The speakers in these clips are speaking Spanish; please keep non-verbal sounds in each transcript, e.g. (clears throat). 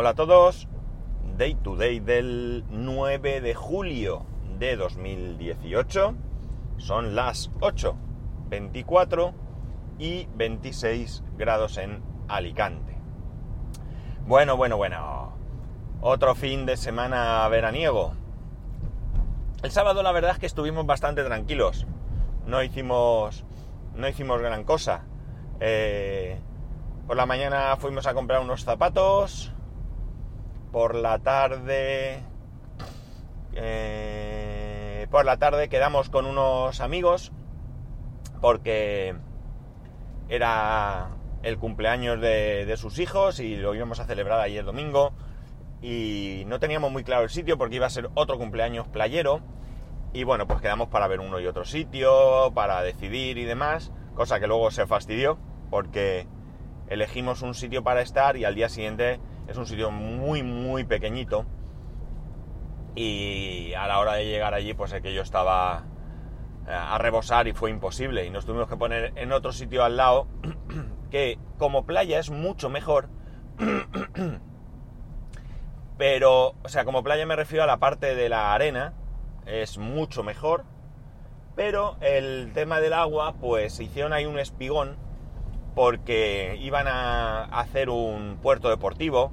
Hola a todos, Day to Day del 9 de julio de 2018. Son las 8, 24 y 26 grados en Alicante. Bueno, bueno, bueno. Otro fin de semana veraniego. El sábado la verdad es que estuvimos bastante tranquilos. No hicimos, no hicimos gran cosa. Eh, por la mañana fuimos a comprar unos zapatos, por la tarde... Eh, por la tarde quedamos con unos amigos porque era el cumpleaños de, sus hijos y lo íbamos a celebrar ayer domingo y no teníamos muy claro el sitio porque iba a ser otro cumpleaños playero y bueno pues quedamos para ver uno y otro sitio para decidir y demás cosa que luego se fastidió porque elegimos un sitio para estar y al día siguiente es un sitio muy, muy pequeñito. Y a la hora de llegar allí, pues aquello estaba eh, a rebosar y fue imposible. Y nos tuvimos que poner en otro sitio al lado, (clears throat) que como playa es mucho mejor. (clears throat) Pero, o sea, como playa me refiero a la parte de la arena, es mucho mejor. Pero el tema del agua, pues hicieron ahí un espigón porque iban a hacer un puerto deportivo.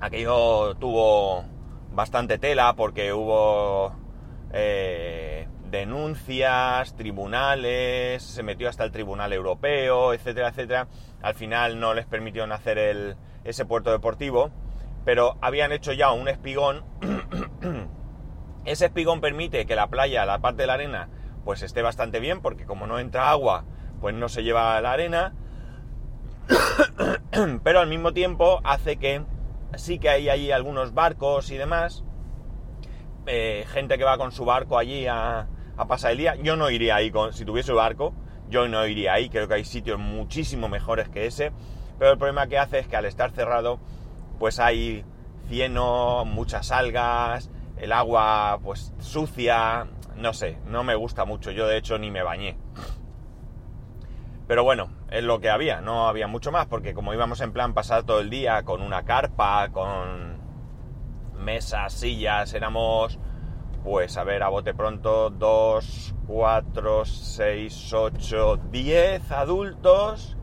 Aquello tuvo bastante tela porque hubo eh, denuncias, tribunales, se metió hasta el Tribunal Europeo, etcétera, etcétera. Al final no les permitieron hacer ese puerto deportivo, pero habían hecho ya un espigón. (coughs) ese espigón permite que la playa, la parte de la arena, pues esté bastante bien, porque como no entra agua, pues no se lleva la arena, (coughs) pero al mismo tiempo hace que sí que hay allí algunos barcos y demás, eh, gente que va con su barco allí a, pasar el día. Yo no iría ahí, con, si tuviese barco, yo no iría ahí, creo que hay sitios muchísimo mejores que ese, pero el problema que hace es que al estar cerrado, pues hay cieno, muchas algas, el agua pues sucia, no sé, no me gusta mucho, yo de hecho ni me bañé. Pero bueno, es lo que había, no había mucho más, porque como íbamos en plan pasar todo el día con una carpa, con mesas, sillas, éramos, pues a ver, a bote pronto, 2, 4, 6, 8, 10 adultos,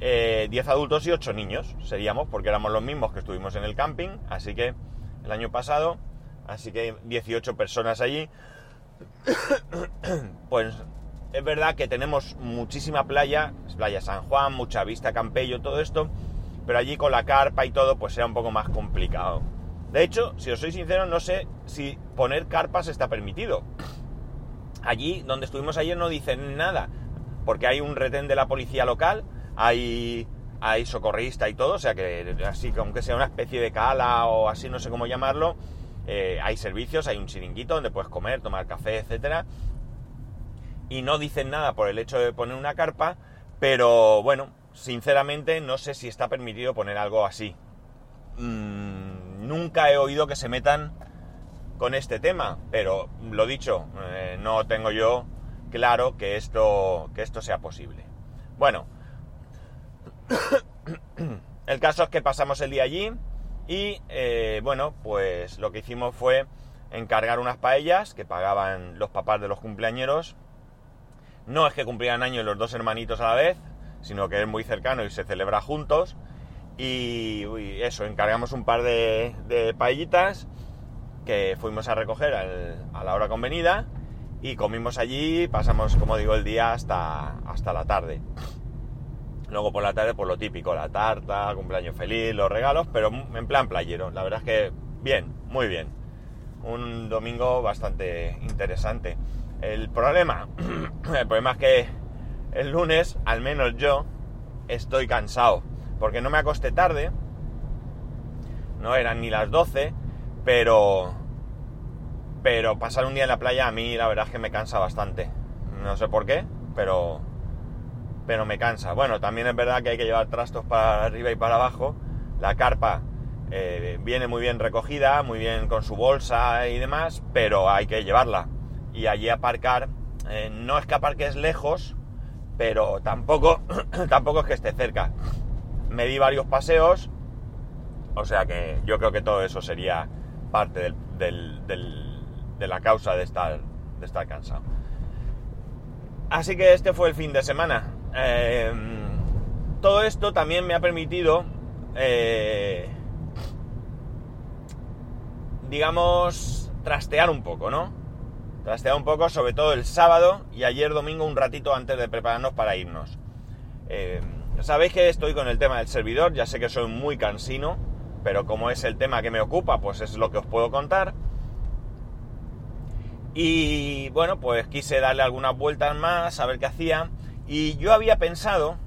10 eh, adultos y 8 niños seríamos, porque éramos los mismos que estuvimos en el camping, así que el año pasado, así que 18 personas allí, (coughs) pues es verdad que tenemos muchísima playa, playa San Juan, mucha vista, Campello, todo esto, pero allí con la carpa y todo, pues era un poco más complicado. De hecho, si os soy sincero, no sé si poner carpas está permitido. Allí, donde estuvimos ayer, no dicen nada, porque hay un retén de la policía local, hay, hay socorrista y todo, o sea que así, aunque sea una especie de cala o así, no sé cómo llamarlo, eh, hay servicios, hay un chiringuito donde puedes comer, tomar café, etcétera, y no dicen nada por el hecho de poner una carpa, pero bueno, sinceramente no sé si está permitido poner algo así. Mm, nunca he oído que se metan con este tema, pero lo dicho, eh, no tengo yo claro que esto, que esto sea posible. Bueno, (coughs) el caso es que pasamos el día allí y eh, bueno, pues lo que hicimos fue encargar unas paellas que pagaban los papás de los cumpleañeros no es que cumplieran años los dos hermanitos a la vez, sino que es muy cercano y se celebra juntos. Y eso, encargamos un par de, de que fuimos a recoger a la hora convenida y comimos allí, pasamos, como digo, el día hasta, hasta la tarde. Luego por la tarde, por lo típico, la tarta, cumpleaños feliz, los regalos, pero en plan playero. La verdad es que bien, muy bien. Un domingo bastante interesante. El problema, (clears throat) el problema es que el lunes, al menos yo, estoy cansado. Porque no me acosté tarde. No eran ni las 12. Pero... Pero pasar un día en la playa a mí la verdad es que me cansa bastante. No sé por qué, pero... Pero me cansa. Bueno, también es verdad que hay que llevar trastos para arriba y para abajo. La carpa eh, viene muy bien recogida, muy bien con su bolsa y demás, pero hay que llevarla y allí aparcar. Eh, no es que aparques lejos, pero tampoco, (clears throat) tampoco es que esté cerca. Me di varios paseos O sea que yo creo que todo eso sería parte del, de la causa de estar, de estar cansado. Así que este fue el fin de semana. Eh, todo esto también me ha permitido, eh, digamos, trastear un poco, ¿no? Trastear un poco, sobre todo el sábado y ayer domingo un ratito antes de prepararnos para irnos. Eh, Sabéis que estoy con el tema del servidor, ya sé que soy muy cansino, pero como es el tema que me ocupa, pues es lo que os puedo contar. Y bueno, pues quise darle algunas vueltas más, a ver qué hacía. Y yo había pensado,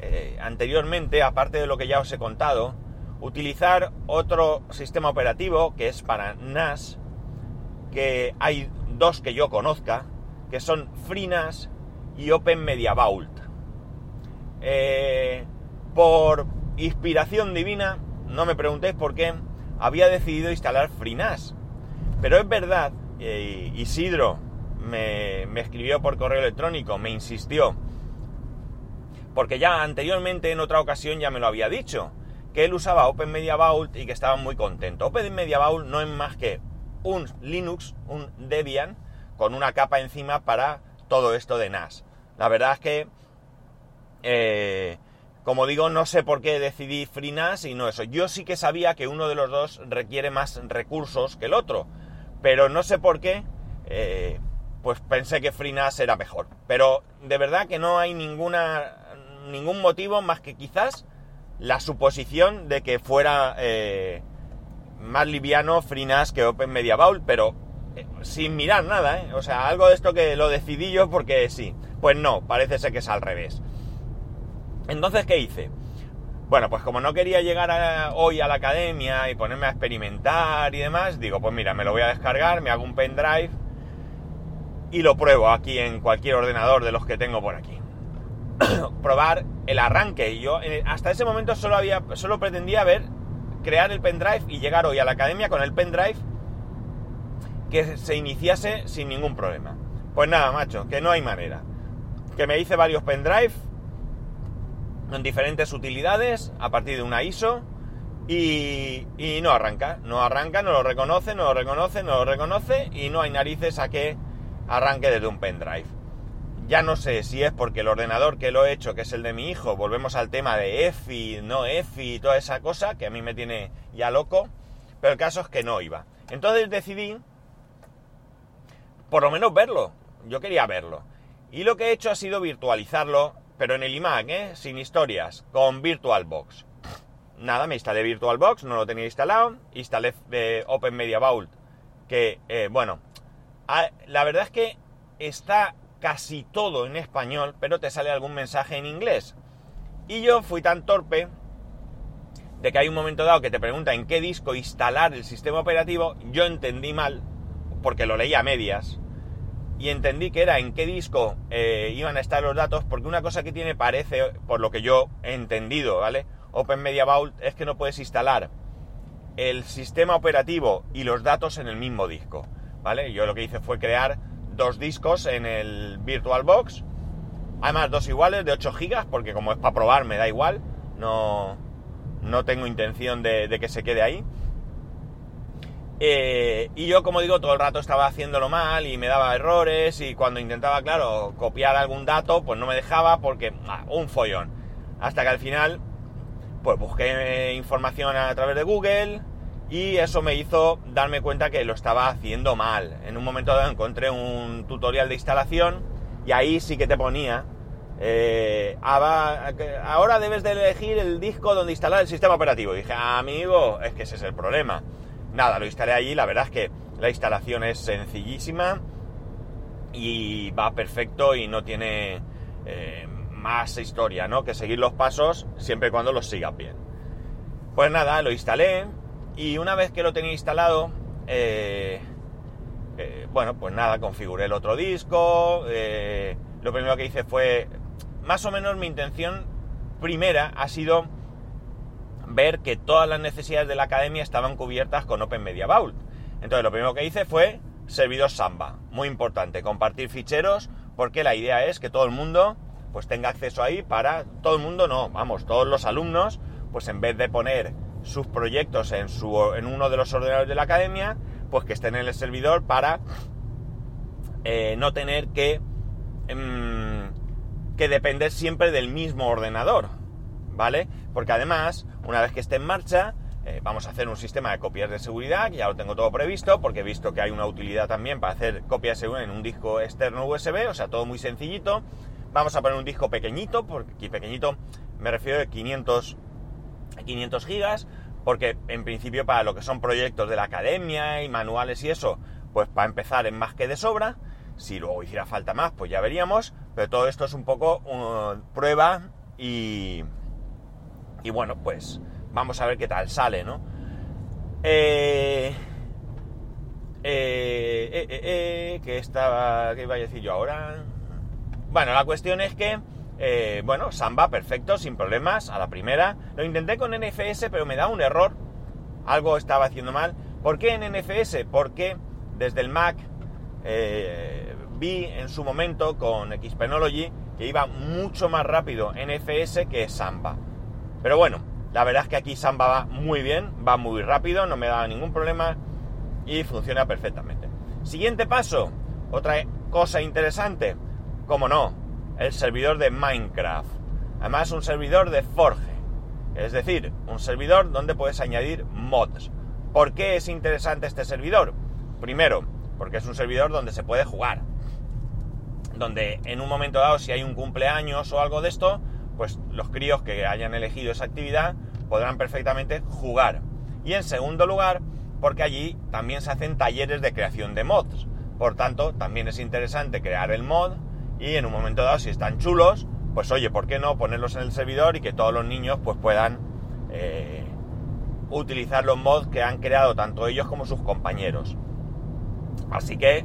eh, anteriormente, aparte de lo que ya os he contado, utilizar otro sistema operativo que es para NAS, que hay dos que yo conozca, que son FreeNAS y Open Media Vault. Eh, por inspiración divina, no me preguntéis por qué, había decidido instalar FreeNAS. Pero es verdad, eh, Isidro me, me escribió por correo electrónico, me insistió, porque ya anteriormente en otra ocasión ya me lo había dicho, que él usaba Open Media Vault y que estaba muy contento. Open Media Vault no es más que un Linux, un Debian, con una capa encima para todo esto de NAS. La verdad es que, eh, como digo, no sé por qué decidí FreeNAS y no eso. Yo sí que sabía que uno de los dos requiere más recursos que el otro, pero no sé por qué, eh, pues pensé que FreeNAS era mejor. Pero de verdad que no hay ninguna, ningún motivo más que quizás la suposición de que fuera eh, más liviano FreeNAS que Open Media Vault, pero eh, sin mirar nada, ¿eh? O sea, algo de esto que lo decidí yo porque sí. Pues no, parece ser que es al revés. Entonces, ¿qué hice? Bueno, pues como no quería llegar hoy a la academia y ponerme a experimentar y demás, digo, pues mira, me lo voy a descargar, me hago un pendrive y lo pruebo aquí en cualquier ordenador de los que tengo por aquí. (coughs) Probar el arranque. Y yo eh, hasta ese momento solo había, solo pretendía ver, crear el pendrive y llegar hoy a la academia con el pendrive que se iniciase sin ningún problema. Pues nada, macho, que no hay manera. Que me hice varios pendrive en diferentes utilidades a partir de una ISO y, y no arranca, no arranca, no lo reconoce, no lo reconoce, no lo reconoce y no hay narices a que arranque desde un pendrive. Ya no sé si es porque el ordenador que lo he hecho, que es el de mi hijo, volvemos al tema de EFI, no EFI y toda esa cosa, que a mí me tiene ya loco, pero el caso es que no iba. Entonces decidí, por lo menos verlo, yo quería verlo. Y lo que he hecho ha sido virtualizarlo, pero en el iMac, ¿eh? sin historias, con VirtualBox. Nada, me instalé VirtualBox, no lo tenía instalado, instalé eh, Open Media Vault, que, eh, bueno, la verdad es que está casi todo en español, pero te sale algún mensaje en inglés. Y yo fui tan torpe de que hay un momento dado que te pregunta en qué disco instalar el sistema operativo, yo entendí mal, porque lo leí a medias, y entendí que era en qué disco eh, iban a estar los datos, porque una cosa que tiene parece, por lo que yo he entendido, ¿vale? Open Media Vault es que no puedes instalar el sistema operativo y los datos en el mismo disco, ¿vale? Yo lo que hice fue crear dos discos en el VirtualBox, además dos iguales de 8 GB, porque como es para probar me da igual, no, no tengo intención de, que se quede ahí. Eh, y yo, como digo, todo el rato estaba haciéndolo mal y me daba errores y cuando intentaba, claro, copiar algún dato, pues no me dejaba porque ah, un follón. Hasta que al final, pues busqué información a través de Google y eso me hizo darme cuenta que lo estaba haciendo mal. En un momento dado encontré un tutorial de instalación y ahí sí que te ponía, eh, "Aba- ahora debes de elegir el disco donde instalar el sistema operativo. Dije, amigo, es que ese es el problema. Nada, lo instalé allí, la verdad es que la instalación es sencillísima y va perfecto y no tiene eh, más historia, ¿no? Que seguir los pasos siempre y cuando los sigas bien. Pues nada, lo instalé y una vez que lo tenía instalado, eh, eh, bueno, pues nada, configuré el otro disco. eh, lo primero que hice fue, más o menos mi intención primera ha sido ver que todas las necesidades de la academia estaban cubiertas con Open Media Vault. Entonces lo primero que hice fue servidor Samba, muy importante, compartir ficheros, porque la idea es que todo el mundo pues tenga acceso ahí para todo el mundo no, vamos, todos los alumnos, pues en vez de poner sus proyectos en, su, en uno de los ordenadores de la academia, pues que estén en el servidor para eh, no tener que, em, que depender siempre del mismo ordenador, ¿vale? Porque además, una vez que esté en marcha, eh, vamos a hacer un sistema de copias de seguridad, que ya lo tengo todo previsto, porque he visto que hay una utilidad también para hacer copias de seguridad en un disco externo USB, o sea, todo muy sencillito. Vamos a poner un disco pequeñito, porque aquí pequeñito me refiero a 500, 500 gigas, porque en principio para lo que son proyectos de la academia y manuales y eso, pues para empezar es más que de sobra. Si luego hiciera falta más, pues ya veríamos. Pero todo esto es un poco uh, prueba y, y bueno, pues Vamos a ver qué tal sale, ¿no? Eh, eh, eh, eh, ¿Qué estaba. ¿Qué iba a decir yo ahora? Bueno, la cuestión es que. Bueno, Samba, perfecto, sin problemas, a la primera. Lo intenté con NFS, pero me da un error. Algo estaba haciendo mal. ¿Por qué en NFS? Porque desde el Mac vi en su momento con Xpenology que iba mucho más rápido NFS que Samba. Pero bueno, la verdad es que aquí Samba va muy bien, va muy rápido, no me da ningún problema y funciona perfectamente. Siguiente paso, otra cosa interesante, como no, el servidor de Minecraft. Además un servidor de Forge, es decir, un servidor donde puedes añadir mods. ¿Por qué es interesante este servidor? Primero, porque es un servidor donde se puede jugar. Donde en un momento dado, si hay un cumpleaños o algo de esto, pues los críos que hayan elegido esa actividad podrán perfectamente jugar. Y en segundo lugar, porque allí también se hacen talleres de creación de mods. Por tanto, también es interesante crear el mod y en un momento dado, si están chulos, pues oye, ¿por qué no ponerlos en el servidor y que todos los niños pues puedan eh, utilizar los mods que han creado tanto ellos como sus compañeros? Así que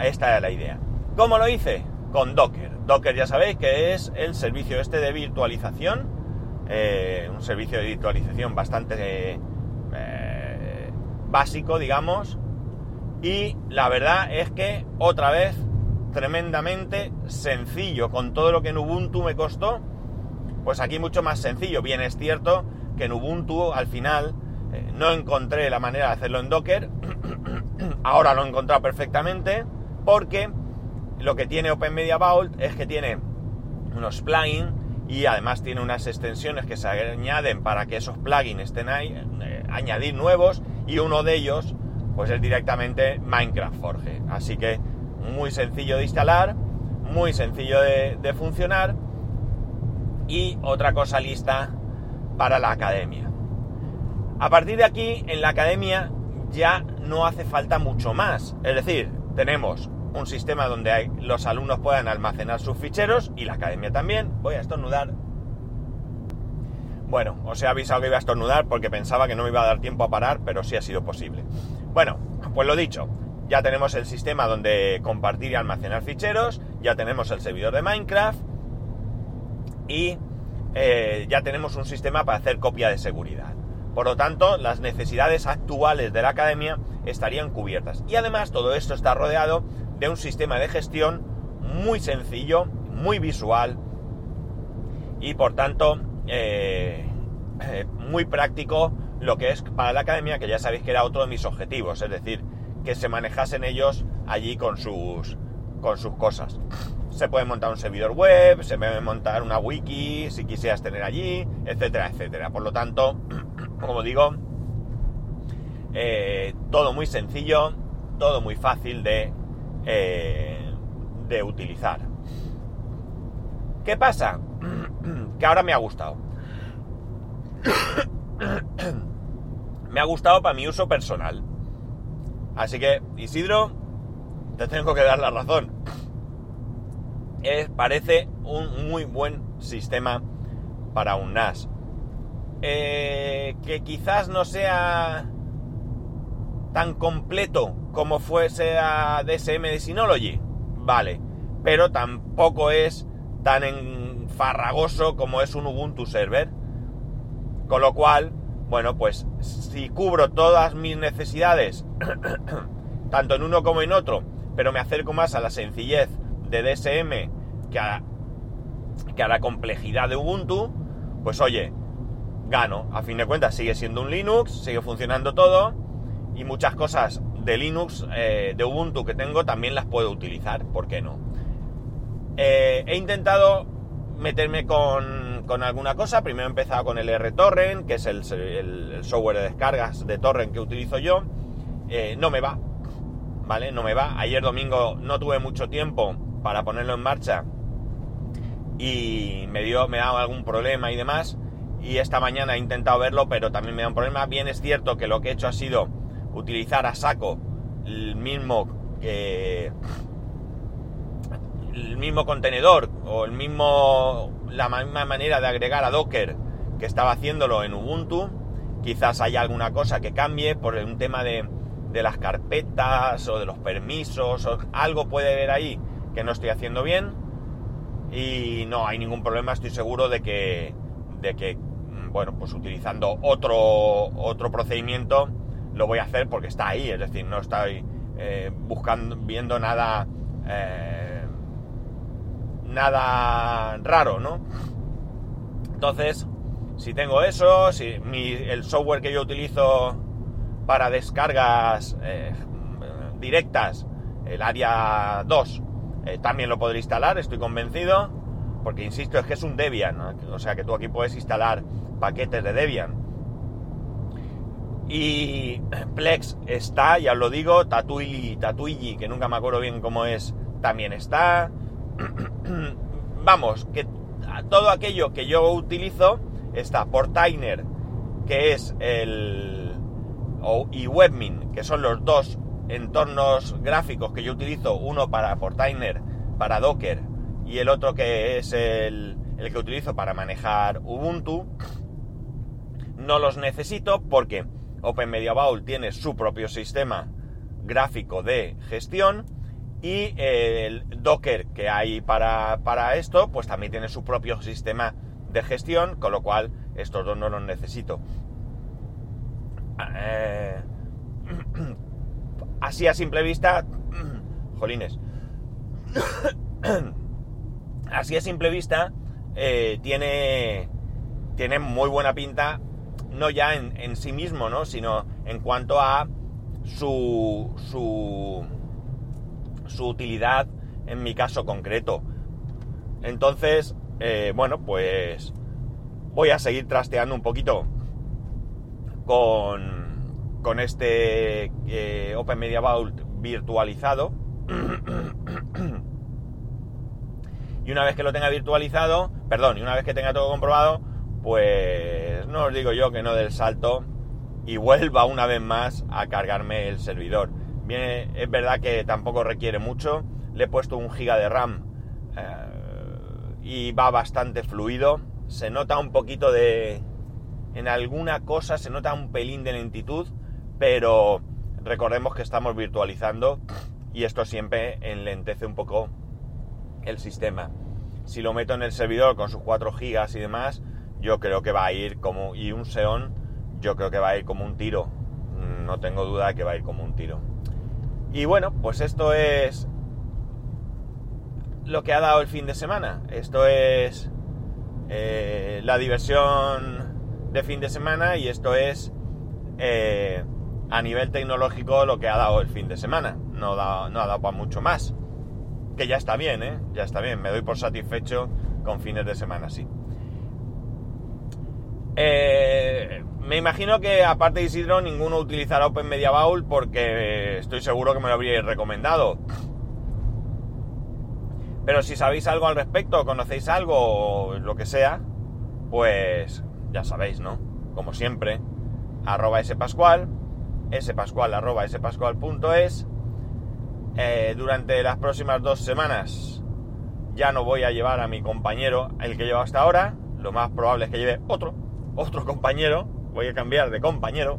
esta es la idea. ¿Cómo lo hice? Con Docker. Docker ya sabéis que es el servicio este de virtualización eh, un servicio de virtualización bastante eh, básico, digamos. Y la verdad es que otra vez tremendamente sencillo. Con todo lo que en Ubuntu me costó, pues aquí mucho más sencillo. Bien es cierto que en Ubuntu al final eh, no encontré la manera de hacerlo en Docker. (clears throat) Ahora lo he encontrado perfectamente porque lo que tiene Open Media Vault es que tiene unos plugins y además tiene unas extensiones que se añaden para que esos plugins estén ahí, eh, añadir nuevos y uno de ellos pues es directamente Minecraft Forge. Así que muy sencillo de instalar, muy sencillo de, funcionar y otra cosa lista para la academia. A partir de aquí, en la academia ya no hace falta mucho más. Es decir, tenemos un sistema donde los alumnos puedan almacenar sus ficheros y la academia también. Voy a estornudar. Bueno, os he avisado que iba a estornudar porque pensaba que no me iba a dar tiempo a parar, pero sí ha sido posible. Bueno, pues lo dicho, ya tenemos el sistema donde compartir y almacenar ficheros, ya tenemos el servidor de Minecraft y eh, ya tenemos un sistema para hacer copia de seguridad. Por lo tanto, las necesidades actuales de la academia estarían cubiertas. Y además todo esto está rodeado de un sistema de gestión muy sencillo, muy visual y por tanto eh, eh, muy práctico lo que es para la academia, que ya sabéis que era otro de mis objetivos, es decir, que se manejasen ellos allí con sus, con sus cosas. Se puede montar un servidor web, se puede montar una wiki si quisieras tener allí, etcétera, etcétera. Por lo tanto, (clears throat) como digo, eh, todo muy sencillo, todo muy fácil de eh, de utilizar. ¿Qué pasa? (clears throat) que ahora me ha gustado. (clears throat) me ha gustado para mi uso personal. Así que, Isidro, te tengo que dar la razón. parece un muy buen sistema para un NAS. Eh, que quizás no sea tan completo como fuese a DSM de Synology, vale, pero tampoco es tan enfarragoso como es un Ubuntu server. Con lo cual, bueno, pues si cubro todas mis necesidades, (coughs) tanto en uno como en otro, pero me acerco más a la sencillez de DSM que a, que a la complejidad de Ubuntu, pues oye, gano. A fin de cuentas sigue siendo un Linux, sigue funcionando todo y muchas cosas de Linux, eh, de Ubuntu que tengo, también las puedo utilizar, ¿por qué no? Eh, he intentado meterme con, con, alguna cosa, primero he empezado con el RTorrent, que es el, software de descargas de torrent que utilizo yo, eh, no me va, ¿vale? No me va. Ayer domingo no tuve mucho tiempo para ponerlo en marcha y me dio, me daba algún problema y demás. Y esta mañana he intentado verlo, pero también me da un problema. Bien es cierto que lo que he hecho ha sido utilizar a saco el mismo que el mismo contenedor o el mismo la misma manera de agregar a Docker que estaba haciéndolo en Ubuntu. Quizás haya alguna cosa que cambie por un tema de, de las carpetas o de los permisos o algo puede haber ahí que no estoy haciendo bien y no hay ningún problema, estoy seguro de que de que bueno, pues utilizando otro otro procedimiento lo voy a hacer porque está ahí, es decir, no estoy eh, buscando, viendo nada, eh, nada raro, ¿no? Entonces, si tengo eso, si el software que yo utilizo para descargas eh, directas, el área 2, también lo podré instalar, estoy convencido, porque insisto, es que es un Debian, o sea que tú aquí puedes instalar paquetes de Debian y (clears throat) Plex está, ya os lo digo, Tatuili, Tatuigi, que nunca me acuerdo bien cómo es, también está. (clears throat) Vamos, que todo aquello que yo utilizo está Portainer, que es el... y Webmin, que son los dos entornos gráficos que yo utilizo, uno para Portainer, para Docker, y el otro que es el, el que utilizo para manejar Ubuntu. No los necesito porque Open Media Vault tiene su propio sistema gráfico de gestión y el Docker que hay para, esto, pues también tiene su propio sistema de gestión, con lo cual estos dos no los necesito. Eh, (clears throat) así a simple vista, (clears throat) jolines, (clears throat) así a simple vista eh, tiene, tiene muy buena pinta no ya en, sí mismo, ¿no? Sino en cuanto a su, su, su utilidad en mi caso concreto. Entonces, eh, bueno, pues voy a seguir trasteando un poquito con, con este eh, Open Media Vault virtualizado. (clears throat) y una vez que lo tenga virtualizado, perdón, y una vez que tenga todo comprobado, pues no os digo yo que no del salto y vuelva una vez más a cargarme el servidor. Es verdad que tampoco requiere mucho, le he puesto un giga de RAM eh, y va bastante fluido. Se nota un poquito de... En alguna cosa se nota un pelín de lentitud, pero recordemos que estamos virtualizando y esto siempre enlentece un poco el sistema. Si lo meto en el servidor con sus 4 gigas y demás, yo creo que va a ir como... Y un Xeon, yo creo que va a ir como un tiro. No tengo duda de que va a ir como un tiro. Y bueno, pues esto es lo que ha dado el fin de semana. Esto es eh, la diversión de fin de semana y esto es eh, a nivel tecnológico lo que ha dado el fin de semana. No, no ha dado para mucho más. Que ya está bien, ¿eh? Ya está bien. Me doy por satisfecho con fines de semana, sí. Eh, me imagino que aparte de Isidro ninguno utilizará Open Media Vault porque estoy seguro que me lo habríais recomendado. Pero si sabéis algo al respecto, conocéis algo lo que sea, pues ya sabéis, ¿no? Como siempre, arroba spascual, spascual arroba spascual.es. Eh, durante las próximas dos semanas ya no voy a llevar a mi compañero, el que lleva hasta ahora, lo más probable es que lleve otro, otro compañero, voy a cambiar de compañero,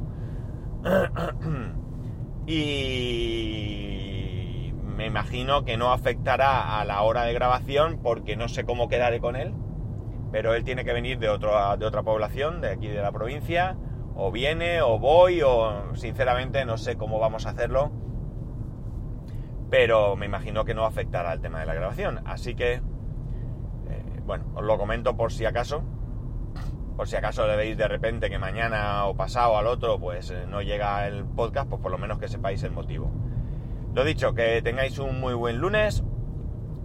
y me imagino que no afectará a la hora de grabación porque no sé cómo quedaré con él, pero él tiene que venir de, otro, de otra población, de aquí de la provincia, o viene, o voy, o sinceramente no sé cómo vamos a hacerlo, pero me imagino que no afectará al tema de la grabación, así que, eh, bueno, os lo comento por si acaso por si acaso le veis de repente que mañana o pasado al otro pues eh, no llega el podcast, pues por lo menos que sepáis el motivo. Lo dicho, que tengáis un muy buen lunes,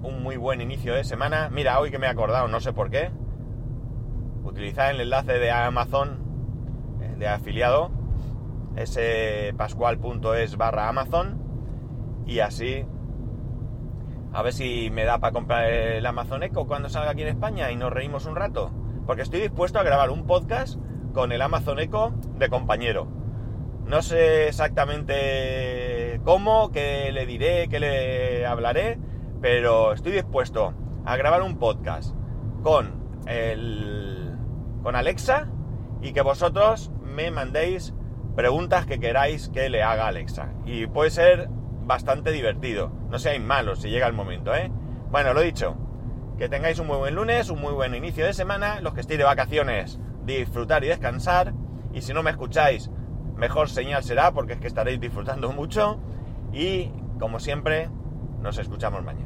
un muy buen inicio de semana. Mira, hoy que me he acordado, no sé por qué, utilizad el enlace de Amazon eh, de afiliado, ese pascual.es barra Amazon, y así a ver si me da para comprar el Amazon Echo cuando salga aquí en España y nos reímos un rato. Porque estoy dispuesto a grabar un podcast con el Amazon Echo de compañero. No sé exactamente cómo, qué le diré, qué le hablaré, pero estoy dispuesto a grabar un podcast con el con Alexa y que vosotros me mandéis preguntas que queráis que le haga Alexa. Y puede ser bastante divertido. No seáis malos si llega el momento, ¿eh? Bueno, lo dicho. Que tengáis un muy buen lunes, un muy buen inicio de semana. Los que estéis de vacaciones, disfrutar y descansar. Y si no me escucháis, mejor señal será porque es que estaréis disfrutando mucho. Y como siempre, nos escuchamos mañana.